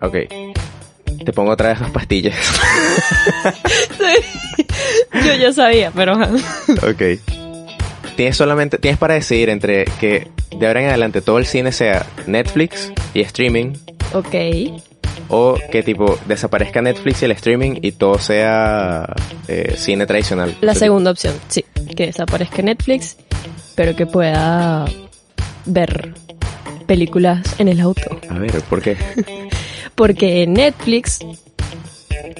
Ok. Te pongo otra vez dos pastillas. Yo ya sabía, pero... ok. Tienes solamente, tienes para decidir entre que de ahora en adelante todo el cine sea Netflix y streaming ok. o que tipo desaparezca Netflix y el streaming y todo sea eh, cine tradicional. La segunda opción, sí. Que desaparezca Netflix, pero que pueda ver películas en el auto. A ver, ¿por qué? Porque Netflix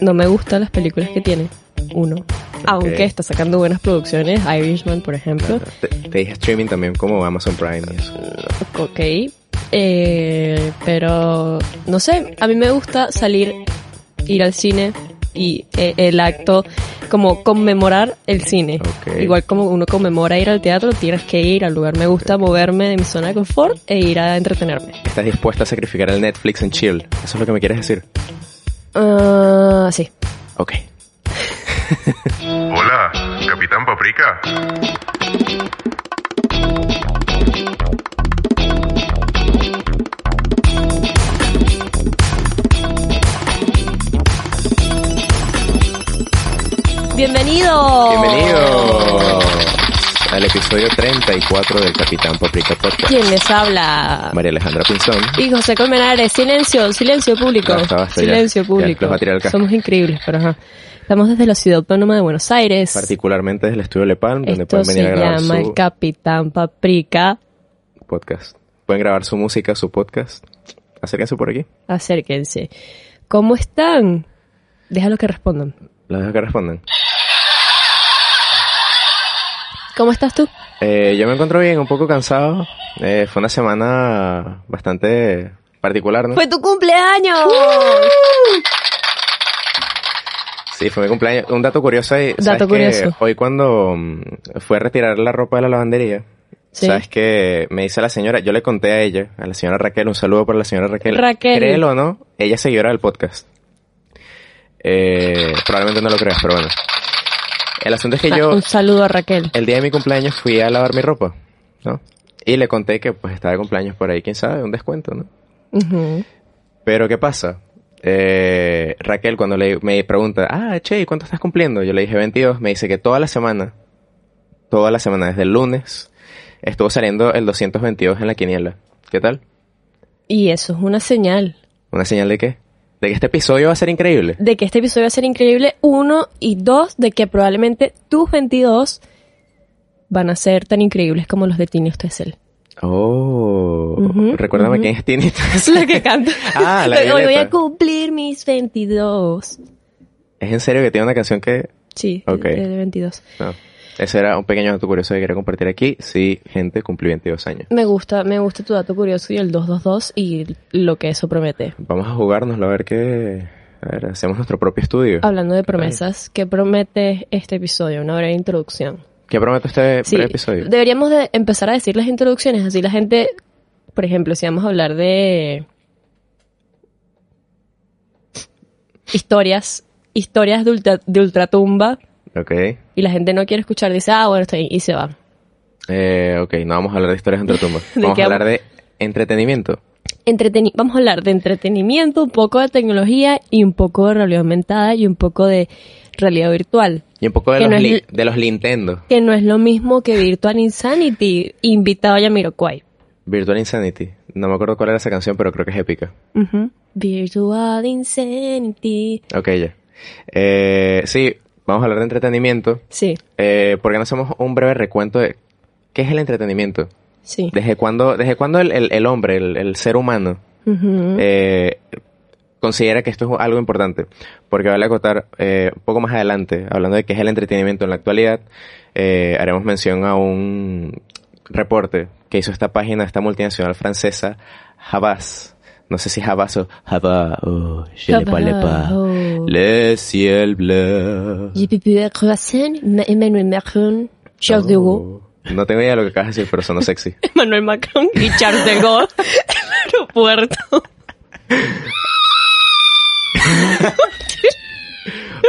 no me gustan las películas que tiene. Uno. Aunque está sacando buenas producciones, Irishman, por ejemplo. Te, te dije streaming también como Amazon Prime y eso. Ok. Eh, pero, no sé, a mí me gusta salir, ir al cine y eh, el acto, como conmemorar el cine. Igual como uno conmemora ir al teatro, tienes que ir al lugar. Me gusta moverme de mi zona de confort e ir a entretenerme. ¿Estás dispuesta a sacrificar el Netflix en chill? ¿Eso es lo que me quieres decir? Ah, sí. Ok. Hola, Capitán Paprika. ¡Bienvenido! Bienvenido al episodio 34 del Capitán Paprika Podcast. ¿Quién les habla? María Alejandra Pinzón. Y José Colmenares, silencio, silencio público. Ya. silencio Ya, público. los va a tirar al casco. Somos increíbles, pero ajá. Estamos desde la ciudad autónoma de Buenos Aires. Particularmente desde el estudio Le Palm, donde Esto pueden venir se a grabar llama su el Capitán Paprika. podcast. Pueden grabar su música, su podcast. Acérquense por aquí. Acérquense. ¿Cómo están? Déjalo que respondan. Los dejo que respondan. ¿Cómo estás tú? Eh, yo me encuentro bien, un poco cansado. Eh, fue una semana bastante particular, ¿no? ¡Fue tu cumpleaños! Sí, fue mi cumpleaños. Un dato curioso ahí. ¿sabes Dato que curioso. Hoy cuando mm, fue a retirar la ropa de la lavandería, Sí. ¿sabes que Me dice la señora, yo le conté a ella, a la señora Raquel, un saludo para la señora Raquel. Raquel. Créelo o no, ella es seguidora del podcast. Eh, probablemente no lo creas, pero bueno. El asunto es que yo, Un saludo a Raquel. el día de mi cumpleaños fui a lavar mi ropa, ¿no? Y le conté que pues estaba de cumpleaños por ahí, quién sabe, un descuento, ¿no? Pero ¿qué pasa? Eh, Raquel cuando le, me pregunta, ah, che, ¿y ¿cuánto estás cumpliendo? Yo le dije 22, me dice que toda la semana, toda la semana, desde el lunes, estuvo saliendo el 222 en la quiniela. ¿Qué tal? Y eso es una señal ¿Una señal de qué? De que este episodio va a ser increíble. de que este episodio va a ser increíble. Uno, y dos, de que probablemente tus 22 van a ser tan increíbles como los de Tini Stoessel. Oh, Ujú, recuérdame ujú. quién es Tini. Es la que canta. Ah, la Hoy voy a cumplir mis 22. ¿Es en serio que tiene una canción que... Sí, Ok. de, de 22. No. Ese era un pequeño dato curioso que quería compartir aquí. Sí, gente, cumplí 22 años. Me gusta, me gusta tu dato curioso y el 222 y lo que eso promete. Vamos a jugárnoslo a ver qué... A ver, hacemos nuestro propio estudio. Hablando de promesas, ¿qué promete este episodio? Una breve introducción. ¿Qué prometo este Sí, episodio? deberíamos de empezar a decir las introducciones, así la gente, por ejemplo, si vamos a hablar de historias, historias de, ultra- de ultratumba Ok. y la gente no quiere escuchar, dice, ah, bueno, está ahí, y se va. Eh, ok, no vamos a hablar de historias entre tumbas. ¿De Vamos a hablar de entretenimiento. Entreteni- vamos a hablar de entretenimiento, un poco de tecnología y un poco de realidad aumentada y un poco de realidad virtual. Y un poco de los, no li- de los Nintendo. Que no es lo mismo que Virtual Insanity, invitado a Yamiroquai. Virtual Insanity. No me acuerdo cuál era esa canción, pero creo que es épica. Virtual Insanity. Ok, ya. Eh, sí, vamos a hablar de entretenimiento. Sí, Eh, ¿Por qué no hacemos un breve recuento de qué es el entretenimiento? sí. ¿Desde cuándo, desde cuándo el, el- el hombre, el, el ser humano, eh, considera que esto es algo importante? Porque vale acotar eh, un poco más adelante, hablando de qué es el entretenimiento en la actualidad, eh, haremos mención a un reporte que hizo esta página, esta multinacional francesa, Havas. No sé si Havas o Havas. Oh, je ne parle pas. Oh. Le ciel bleu. J'ai pu voir Croissant, Ma- Emmanuel Macron, Charles de Gaulle. Oh, No tengo idea de lo que acabas de decir, pero sonó sexy. Emmanuel Macron y Charles de Gaulle en el aeropuerto.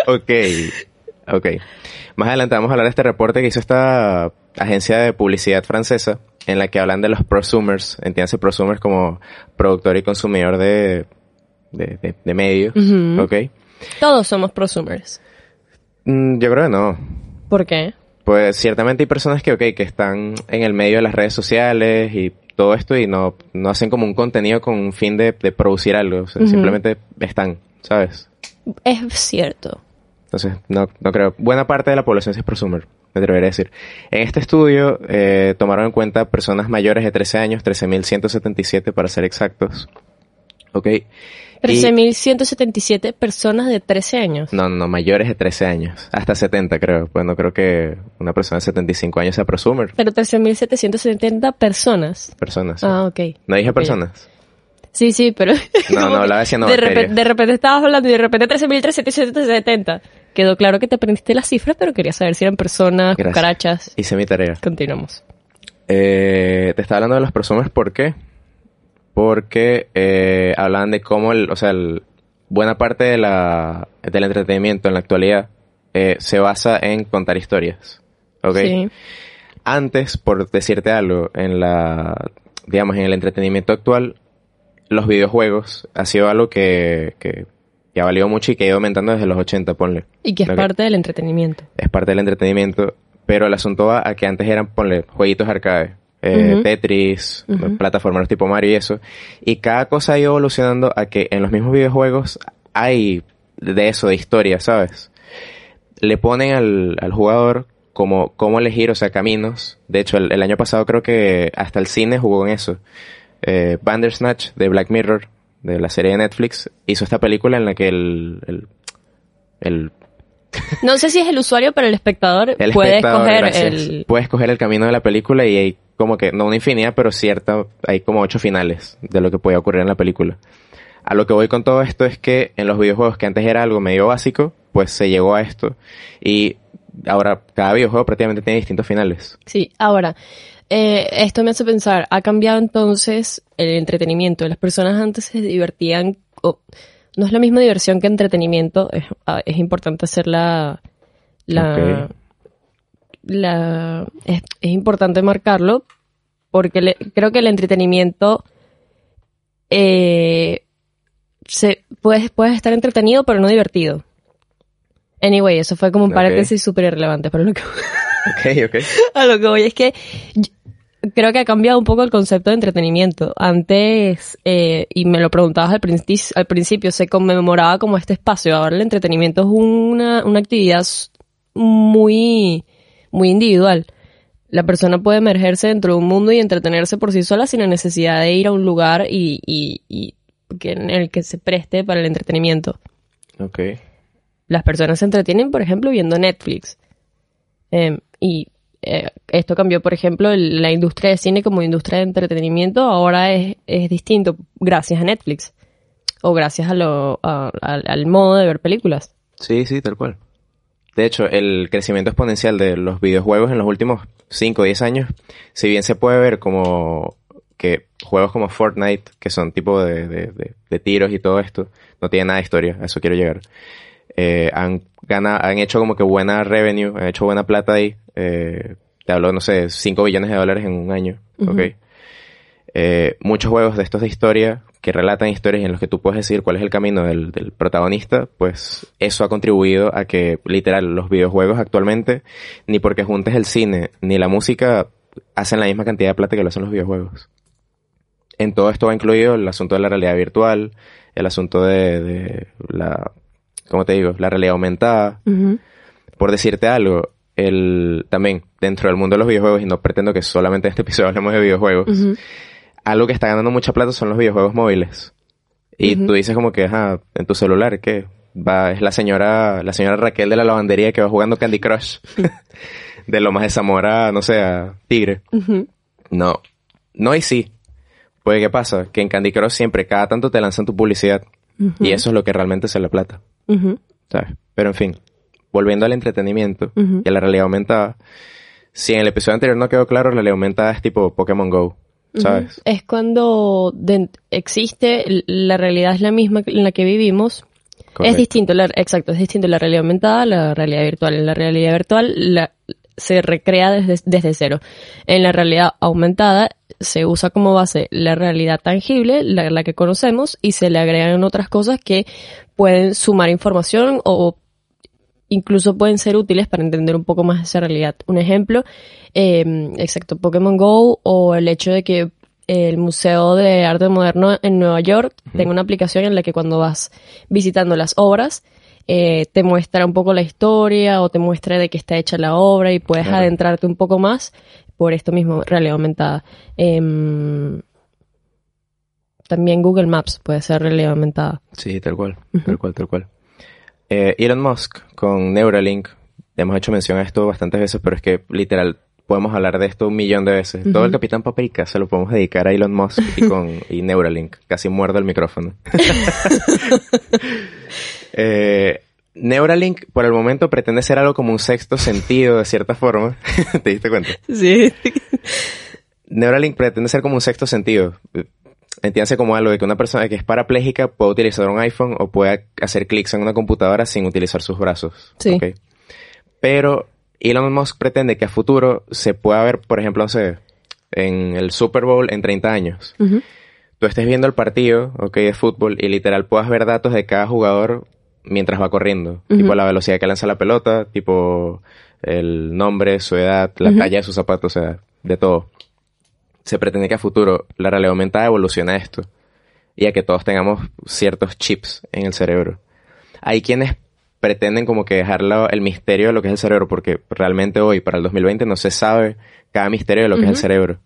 ok, ok. Más adelante vamos a hablar de este reporte que hizo esta agencia de publicidad francesa en la que hablan de los prosumers, entiéndase prosumers como productor y consumidor de de, de- de medios. ¿ok? Todos somos prosumers. Mm, yo creo que no. ¿Por qué? Pues ciertamente hay personas que, ok, que están en el medio de las redes sociales y todo esto y no, no hacen como un contenido con un fin de, de producir algo. O sea, Ujú. simplemente están, ¿sabes? Es cierto. Entonces, no, no creo. Buena parte de la población es prosumer, me atrevería a decir. En este estudio eh, tomaron en cuenta personas mayores de 13 años, 13.177 para ser exactos. ¿Ok? Y- 13.177 personas de 13 años. No, no, mayores de 13 años. Hasta 70 creo. Pues no creo que una persona de 75 años sea prosumer. Pero 13.770 personas. Personas. sí. Ah, ok. No dije personas. Sí, sí, pero... No, no, hablaba diciendo de repente, de repente estabas hablando y de repente 13.370. Quedó claro que te aprendiste las cifras, pero quería saber si eran personas, Gracias. cucarachas. Hice mi tarea. Continuamos. Eh, te estaba hablando de los prosumers, ¿por qué? Porque eh, hablaban de cómo, el, o sea, el- buena parte de la, del entretenimiento en la actualidad eh, se basa en contar historias. ¿Ok? Sí. Antes, por decirte algo, en la, digamos, en el entretenimiento actual, los videojuegos ha sido algo que, que, que ha valido mucho y que ha ido aumentando desde los 80, ponle. Y que es parte del entretenimiento. Es parte del entretenimiento, pero el asunto va a que antes eran, ponle, jueguitos arcade. eh. Tetris, plataformas tipo Mario y eso. Y cada cosa ha ido evolucionando a que en los mismos videojuegos hay de eso, de historia, ¿sabes? Le ponen al, al jugador como cómo elegir, o sea, caminos. De hecho, el, el año pasado creo que hasta el cine jugó en eso. Eh, Bandersnatch de Black Mirror, de la serie de Netflix, hizo esta película en la que el, el, el No sé si es el usuario, pero el espectador el puede espectador, escoger gracias, el... puede escoger el camino de la película y hay como que, no una infinidad, pero cierta, hay como ocho finales de lo que puede ocurrir en la película. A lo que voy con todo esto es que en los videojuegos que antes era algo medio básico, pues se llegó a esto y ahora cada videojuego prácticamente tiene distintos finales. Sí, ahora, eh, esto me hace pensar, ¿ha cambiado entonces el entretenimiento? Las personas antes se divertían, o- no es la misma diversión que entretenimiento, es, ah, es importante hacer la... la, es, es importante marcarlo, porque le- creo que el entretenimiento eh, se, puedes, puedes estar entretenido pero no divertido. Anyway, eso fue como un paréntesis súper irrelevante, pero lo que Ok, ok. a lo que voy es que creo que ha cambiado un poco el concepto de entretenimiento. Antes, eh, y me lo preguntabas al, princi- al principio, se conmemoraba como este espacio. Ahora el entretenimiento es una, una actividad muy, muy individual. La persona puede emergerse dentro de un mundo y entretenerse por sí sola sin la necesidad de ir a un lugar y, y, y que, en el que se preste para el entretenimiento. Ok. Las personas se entretienen, por ejemplo, viendo Netflix. Eh, y eh, esto cambió, por ejemplo, la industria de cine como industria de entretenimiento ahora es, es distinto gracias a Netflix o gracias a lo, a- al- modo de ver películas. Sí, sí, tal cual. De hecho, el crecimiento exponencial de los videojuegos en los últimos 5 o 10 años, si bien se puede ver como que juegos como Fortnite, que son tipo de, de- de- de tiros y todo esto, no tienen nada de historia, a eso quiero llegar. Eh, han, gana, han hecho como que buena revenue, han hecho buena plata ahí. Eh, te hablo, no sé, 5 billones de dólares en un año, Ujú. ¿ok? Eh, muchos juegos de estos de historia que relatan historias en los que tú puedes decir cuál es el camino del, del protagonista, pues eso ha contribuido a que literal los videojuegos actualmente, ni porque juntes el cine ni la música, hacen la misma cantidad de plata que lo hacen los videojuegos. En todo esto va incluido el asunto de la realidad virtual, el asunto de, de la, ¿cómo te digo? La realidad aumentada, por decirte algo, el, también dentro del mundo de los videojuegos, y no pretendo que solamente en este episodio hablemos de videojuegos, algo que está ganando mucha plata son los videojuegos móviles. Y tú dices como que, ajá, en tu celular, ¿qué? Va, es la señora, la señora Raquel de la lavandería que va jugando Candy Crush. de lo más de Zamora, no sé, a Tigre. No. No y sí. Pues, ¿qué pasa? Que en Candy Crush siempre, cada tanto te lanzan tu publicidad. Y eso es lo que realmente es la plata. ¿Sabes? Pero en fin, volviendo al entretenimiento y a la realidad aumentada, si en el episodio anterior no quedó claro, la realidad aumentada es tipo Pokémon Go, ¿sabes? Es cuando existe, la realidad es la misma en la que vivimos. Correcto. Es distinto, la- exacto, es distinto la realidad aumentada a la realidad virtual. En la realidad virtual, la, se recrea desde, desde cero. En la realidad aumentada se usa como base la realidad tangible, la, la que conocemos, y se le agregan otras cosas que pueden sumar información o incluso pueden ser útiles para entender un poco más esa realidad. Un ejemplo, eh, exacto, Pokémon Go o el hecho de que el Museo de Arte Moderno en Nueva York tenga una aplicación en la que cuando vas visitando las obras, eh, te muestra un poco la historia o te muestra de qué está hecha la obra y puedes Claro. adentrarte un poco más por esto mismo, realidad aumentada. Em, también Google Maps puede ser realidad aumentada. Sí, tal cual, tal cual, tal cual. Eh, Elon Musk con Neuralink, hemos hecho mención a esto bastantes veces, pero es que literal podemos hablar de esto un millón de veces. Todo el Capitán Paprika se lo podemos dedicar a Elon Musk y con y Neuralink. Casi muerdo el micrófono. Eh, Neuralink por el momento pretende ser algo como un sexto sentido de cierta forma. ¿Te diste cuenta? Sí. Neuralink pretende ser como un sexto sentido. Entiéndase como algo de que una persona que es parapléjica puede utilizar un iPhone o puede hacer clics en una computadora sin utilizar sus brazos. Sí. Pero Elon Musk pretende que a futuro se pueda ver, por ejemplo, no sé, en el Super Bowl en 30 años. Tú estés viendo el partido, ok, de fútbol y literal puedas ver datos de cada jugador mientras va corriendo. Tipo la velocidad que lanza la pelota, tipo el nombre, su edad, la talla de sus zapatos, o sea, de todo. Se pretende que a futuro la realidad aumentada evolucione a esto y a que todos tengamos ciertos chips en el cerebro. Hay quienes pretenden como que dejar el misterio de lo que es el cerebro, porque realmente hoy, para el 2020, no se sabe cada misterio de lo que es el cerebro.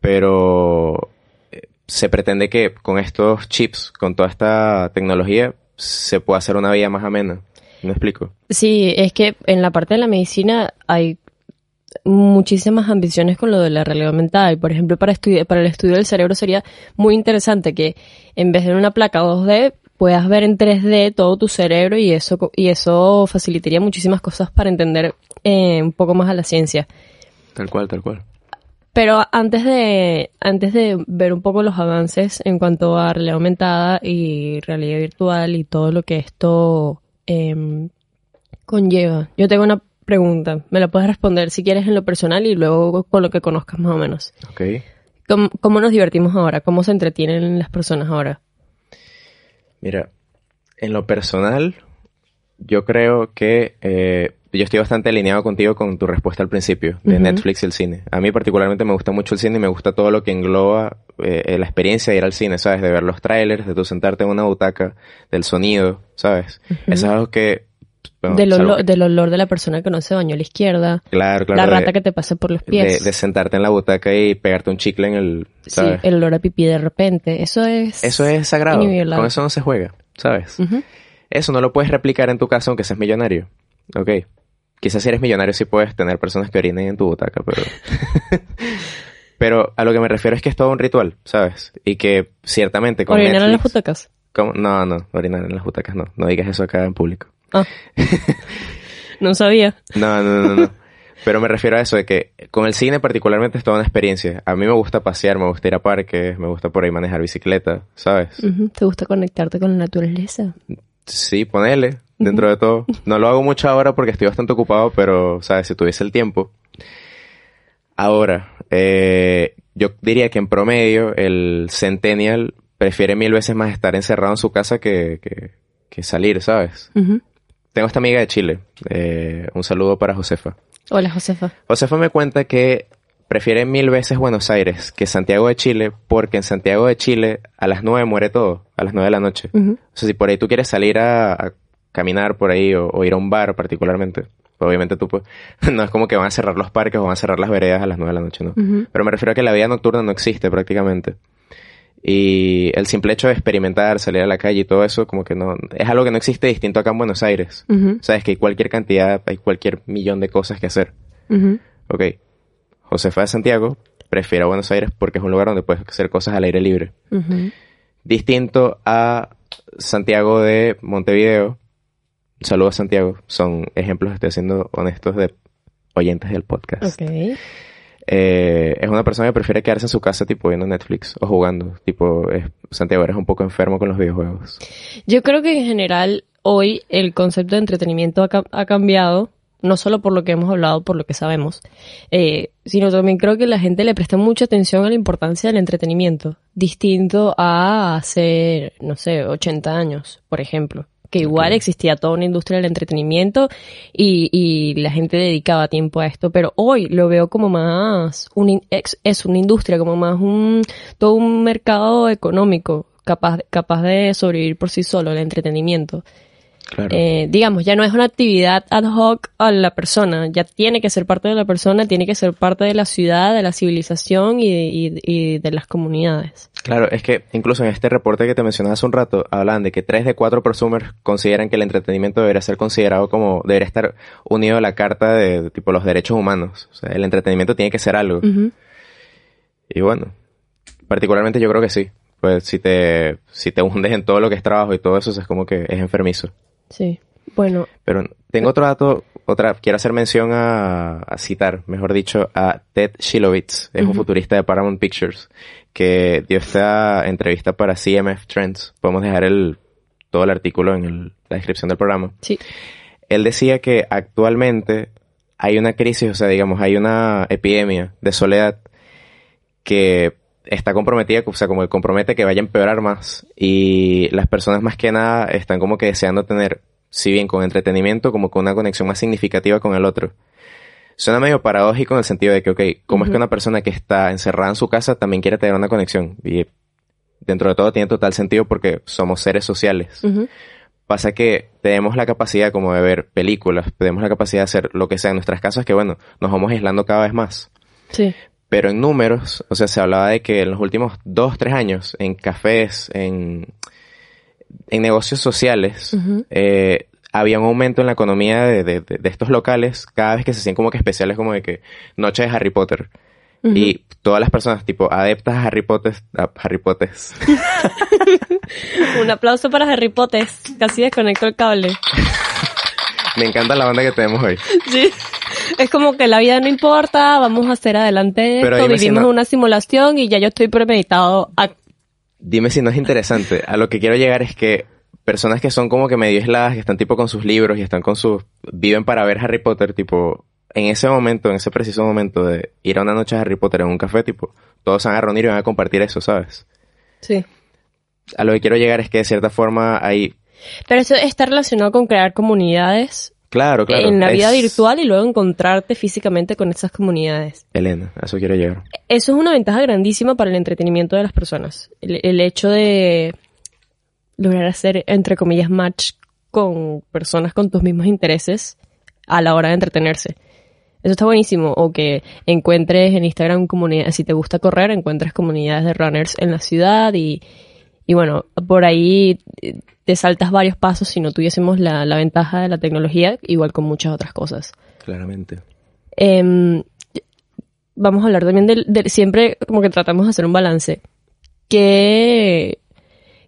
Pero eh, se pretende que con estos chips, con toda esta tecnología, se pueda hacer una vida más amena. ¿Me explico? Sí, es que en la parte de la medicina hay muchísimas ambiciones con lo de la realidad aumentada. Y por ejemplo, para, para el estudio del cerebro sería muy interesante que en vez de una placa 2D puedas ver en 3D todo tu cerebro y eso, y eso facilitaría muchísimas cosas para entender eh, un poco más a la ciencia. Tal cual, tal cual. Pero antes de, antes de ver un poco los avances en cuanto a realidad aumentada y realidad virtual y todo lo que esto em, conlleva, yo tengo una pregunta. Me la puedes responder si quieres en lo personal y luego con lo que conozcas más o menos. Ok. ¿Cómo, cómo nos divertimos ahora? ¿Cómo se entretienen las personas ahora? Mira, en lo personal, yo creo que eh, yo estoy bastante alineado contigo con tu respuesta al principio de. Netflix y el cine. A mí particularmente me gusta mucho el cine y me gusta todo lo que engloba eh, la experiencia de ir al cine, ¿sabes? De ver los trailers, de tú sentarte en una butaca, del sonido, ¿sabes? Eso es algo que... del, olor, que- del olor de la persona que no se bañó a la izquierda, claro, claro. la de- rata que te pase por los pies. de sentarte en la butaca y pegarte un chicle en el... sí, el olor a pipí de repente. Eso es... Eso es sagrado. Con eso no se juega, ¿sabes? Eso no lo puedes replicar en tu casa aunque seas millonario. Ok. Quizás si eres millonario sí puedes tener personas que orinen en tu butaca, pero... pero a lo que me refiero es que es todo un ritual, ¿sabes? Y que ciertamente con Orinar en las butacas. No, no, orinar en las butacas no. No digas eso acá en público. Ah. no sabía. No, no, no, no. Pero me refiero a eso, de que con el cine particularmente es toda una experiencia. A mí me gusta pasear, me gusta ir a parques, me gusta por ahí manejar bicicleta, ¿sabes? ¿Te gusta conectarte con la naturaleza? Sí, ponele, dentro de todo. No lo hago mucho ahora porque estoy bastante ocupado, pero, ¿sabes? Si tuviese el tiempo. Ahora, eh, yo diría que en promedio el centennial prefiere mil veces más estar encerrado en su casa que, que, que salir, ¿sabes? Tengo esta amiga de Chile. eh, un saludo para Josefa. Hola, Josefa. Josefa me cuenta que prefiere mil veces Buenos Aires que Santiago de Chile porque en Santiago de Chile a las nueve muere todo, a las nueve de la noche. O sea, si por ahí tú quieres salir a, a caminar por ahí o, o ir a un bar particularmente, pues obviamente tú pues, no es como que van a cerrar los parques o van a cerrar las veredas a las nueve de la noche, ¿no? Pero me refiero a que la vida nocturna no existe prácticamente. Y el simple hecho de experimentar, salir a la calle y todo eso, como que no, es algo que no existe distinto acá en Buenos Aires. Sabes que hay cualquier cantidad, hay cualquier millón de cosas que hacer. Ujú. Ok. Josefa de Santiago prefiere a Buenos Aires porque es un lugar donde puedes hacer cosas al aire libre. Distinto a Santiago de Montevideo. Saludos Santiago. Son ejemplos, estoy haciendo honestos de oyentes del podcast. Ok. Eh, es una persona que prefiere quedarse en su casa tipo viendo Netflix o jugando. Tipo, es- Santiago eres un poco enfermo con los videojuegos. Yo creo que en general hoy el concepto de entretenimiento ha, ha cambiado. no solo por lo que hemos hablado, por lo que sabemos, eh, sino también creo que la gente le presta mucha atención a la importancia del entretenimiento, distinto a hace, no sé, 80 años, por ejemplo que igual existía toda una industria del entretenimiento y, y, la gente dedicaba tiempo a esto, pero hoy lo veo como más, un, es, es una industria, como más un, todo un mercado económico capaz, capaz de sobrevivir por sí solo, el entretenimiento. Claro. Eh, digamos, ya no es una actividad ad hoc a la persona, ya tiene que ser parte de la persona, tiene que ser parte de la ciudad, de la civilización y, y, y de las comunidades. Claro, es que incluso en este reporte que te mencionaba hace un rato, hablan de que tres de cuatro prosumers consideran que el entretenimiento debería ser considerado como, debería estar unido a la carta de, de tipo los derechos humanos. O sea, el entretenimiento tiene que ser algo. Y bueno, particularmente yo creo que sí. Pues si te, si te hundes en todo lo que es trabajo y todo eso, es como que es enfermizo. Sí. Bueno, Pero tengo otro dato, otra, quiero hacer mención a, a citar, mejor dicho, a Ted Shilovitz, es un futurista de Paramount Pictures, que dio esta entrevista para CMF Trends. Podemos dejar el, todo el artículo en el- la descripción del programa. sí. Él decía que actualmente hay una crisis, o sea, digamos, hay una epidemia de soledad que está comprometida, o sea, como que compromete que vaya a empeorar más y las personas más que nada están como que deseando tener, si bien con entretenimiento, como con una conexión más significativa con el otro. Suena medio paradójico en el sentido de que, ok, ¿cómo es que una persona que está encerrada en su casa también quiere tener una conexión? Y dentro de todo tiene total sentido porque somos seres sociales. Pasa que tenemos la capacidad como de ver películas, tenemos la capacidad de hacer lo que sea en nuestras casas, que bueno, nos vamos aislando cada vez más. Sí. Pero en números, o sea, se hablaba de que en los últimos dos, tres años, en cafés, en, en negocios sociales, eh, había un aumento en la economía de, de- de- estos locales cada vez que se hacían como que especiales como de que noche de Harry Potter. Y todas las personas tipo adeptas a Harry Potter, a Harry Potter, Un aplauso para Harry Potter. Casi desconecto el cable. me encanta la banda que tenemos hoy. Sí. Es como que la vida no importa, vamos a hacer adelante esto, si vivimos no- una simulación y ya yo estoy premeditado a... Dime si no es interesante. A lo que quiero llegar es que personas que son como que medio aisladas, que están tipo con sus libros y están con sus... viven para ver Harry Potter, tipo, en ese momento, en ese preciso momento de ir a una noche de Harry Potter en un café, tipo, todos se van a reunir y van a compartir eso, ¿sabes? Sí. A lo que quiero llegar es que de cierta forma hay... Pero eso está relacionado con crear comunidades Claro, claro. en la vida es- virtual y luego encontrarte físicamente con esas comunidades. Elena, a eso quiero llegar. Eso es una ventaja grandísima para el entretenimiento de las personas. El, el hecho de lograr hacer, entre comillas, match con personas con tus mismos intereses a la hora de entretenerse. Eso está buenísimo. O que encuentres en Instagram comunidades, si te gusta correr, encuentres comunidades de runners en la ciudad y, y bueno, por ahí te saltas varios pasos si no tuviésemos la, la ventaja de la tecnología, igual con muchas otras cosas. Claramente. Em, vamos a hablar también del, del- siempre como que tratamos de hacer un balance. ¿Qué,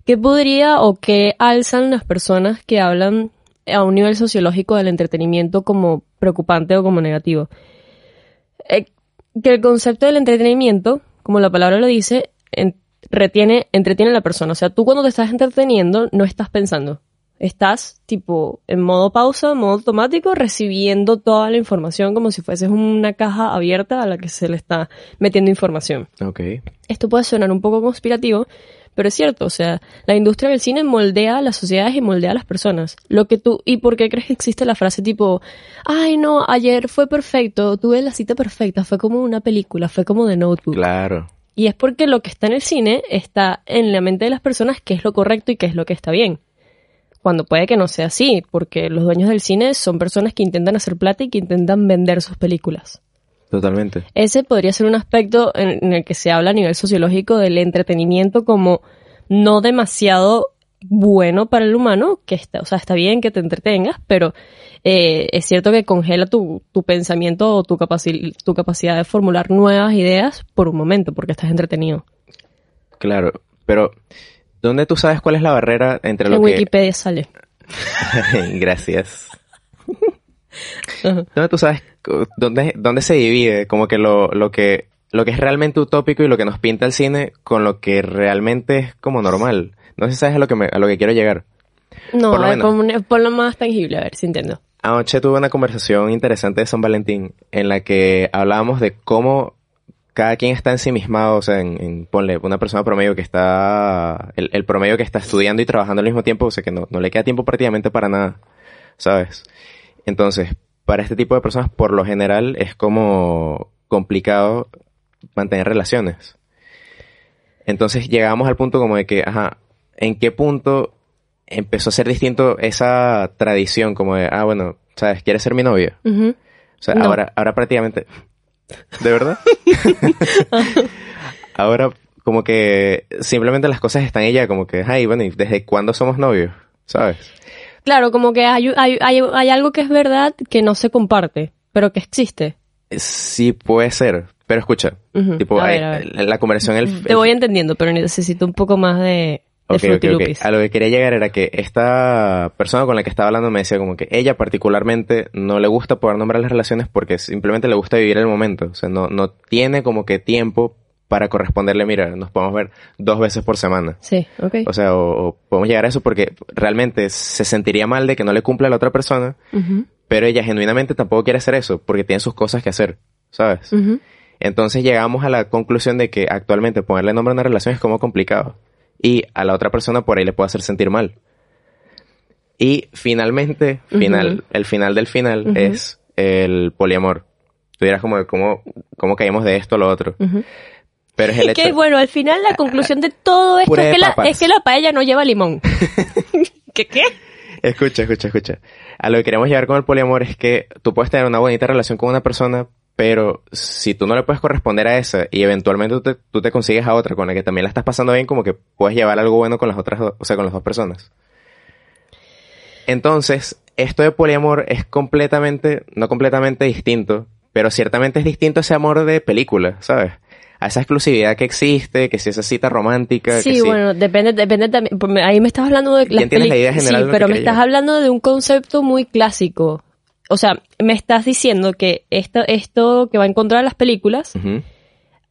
¿Qué podría o qué alzan las personas que hablan a un nivel sociológico del entretenimiento como preocupante o como negativo? Eh, que el concepto del entretenimiento, como la palabra lo dice, en- retiene, entretiene a la persona. O sea, tú cuando te estás entreteniendo no estás pensando. Estás tipo en modo pausa, modo automático, recibiendo toda la información como si fueses una caja abierta a la que se le está metiendo información. Esto puede sonar un poco conspirativo, pero es cierto, o sea, la industria del cine moldea a las sociedades y moldea a las personas. Lo que tú, ¿y por qué crees que existe la frase tipo, ay no, ayer fue perfecto, tuve la cita perfecta, fue como una película, fue como de notebook? Claro. Y es porque lo que está en el cine está en la mente de las personas qué es lo correcto y qué es lo que está bien. Cuando puede que no sea así, porque los dueños del cine son personas que intentan hacer plata y que intentan vender sus películas. Totalmente. Ese podría ser un aspecto en, en el que se habla a nivel sociológico del entretenimiento como no demasiado bueno para el humano, que está, o sea, está bien que te entretengas, pero eh, es cierto que congela tu, tu pensamiento o tu, capaci- tu capacidad de formular nuevas ideas por un momento, porque estás entretenido. Claro. Pero, ¿dónde tú sabes cuál es la barrera entre lo en que... Wikipedia sale. Gracias. ¿Dónde tú sabes dónde, dónde se divide como que lo, lo que lo que es realmente utópico y lo que nos pinta el cine con lo que realmente es como normal? No sé si sabes a lo que me, a lo que quiero llegar. No, Por lo a ver, menos. pon, lo más tangible, a ver si entiendo. Anoche tuve una conversación interesante de San Valentín en la que hablábamos de cómo cada quien está ensimismado, o sea, en, en ponle una persona promedio que está, el, el promedio que está estudiando y trabajando al mismo tiempo, o sea, que no, no le queda tiempo prácticamente para nada, ¿sabes? Entonces, para este tipo de personas, por lo general, es como complicado mantener relaciones. Entonces llegamos al punto como de que, ajá, ¿en qué punto empezó a ser distinto esa tradición como de, ah, bueno, ¿sabes? ¿Quieres ser mi novia? Ujú. O sea, No. ahora, ahora prácticamente... ¿De verdad? ahora como que simplemente las cosas están ella como que, ay, bueno, ¿y desde cuándo somos novios? ¿Sabes? Claro, como que hay, hay, hay, hay algo que es verdad que no se comparte, pero que existe. Sí puede ser, pero escucha, tipo, ver, la conversación, el, Te voy entendiendo, pero necesito un poco más de, de Ok, ok, ok. frutilupis. A lo que quería llegar era que esta persona con la que estaba hablando me decía como que ella particularmente no le gusta poder nombrar las relaciones porque simplemente le gusta vivir el momento. O sea, no, no tiene como que tiempo para corresponderle, mira, nos podemos ver dos veces por semana. Sí, ok. O sea, o, o podemos llegar a eso porque realmente se sentiría mal de que no le cumpla a la otra persona, pero ella genuinamente tampoco quiere hacer eso porque tiene sus cosas que hacer, ¿sabes? Entonces llegamos a la conclusión de que actualmente ponerle nombre a una relación es como complicado. Y a la otra persona por ahí le puede hacer sentir mal. Y finalmente, final, el final del final es el poliamor. Tú dirás como cómo, cómo caímos de esto a lo otro. Pero es el hecho... que bueno, al final la conclusión de todo esto es que, la, es que la paella no lleva limón. ¿Qué qué? Escucha, escucha, escucha. A lo que queremos llegar con el poliamor es que tú puedes tener una bonita relación con una persona, pero si tú no le puedes corresponder a esa y eventualmente tú te, tú te consigues a otra con la que también la estás pasando bien, como que puedes llevar algo bueno con las otras, dos- o sea, con las dos personas. Entonces, esto de poliamor es completamente, no completamente distinto, pero ciertamente es distinto a ese amor de película, ¿sabes? A esa exclusividad que existe, que si esa cita romántica, que Sí, si- bueno, depende, depende también. Ahí me estás hablando de las Sí, pero que me estás hablando de un concepto muy clásico. O sea, me estás diciendo que esto, esto que va en contra de las películas,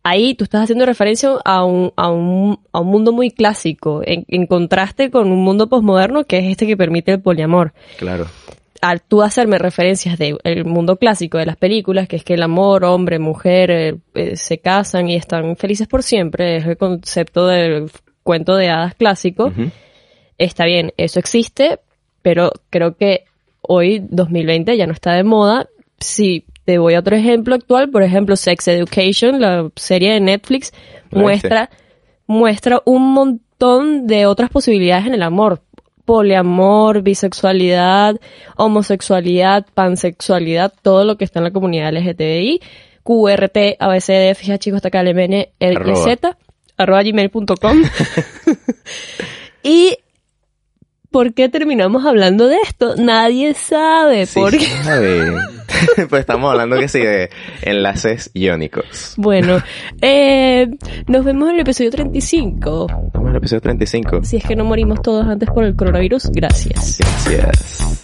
ahí tú estás haciendo referencia a un, a un, a un mundo muy clásico, en, en contraste con un mundo posmoderno que es este que permite el poliamor. Claro. Al tú hacerme referencias del mundo clásico de las películas, que es que el amor, hombre, mujer, eh, eh, se casan y están felices por siempre, es el concepto del cuento de hadas clásico, está bien, eso existe, pero creo que hoy, 2020, ya no está de moda. Si te voy a otro ejemplo actual, por ejemplo, Sex Education, la serie de Netflix, ¿La muestra, muestra un montón de otras posibilidades en el amor. Poliamor, bisexualidad, homosexualidad, pansexualidad, todo lo que está en la comunidad LGTBI, QRT, ABCD, fija chicos, hasta acá, LMN, Arroba. Z, arroba gmail.com. y ¿Por qué terminamos hablando de esto? Nadie sabe. Sí, porque... sabe. pues estamos hablando que sí de enlaces iónicos. Bueno, eh, nos vemos en el episodio 35. Estamos en el episodio 35. Si es que no morimos todos antes por el coronavirus, gracias. Gracias.